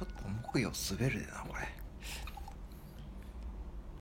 ちょっと重くよ滑るでなこれ。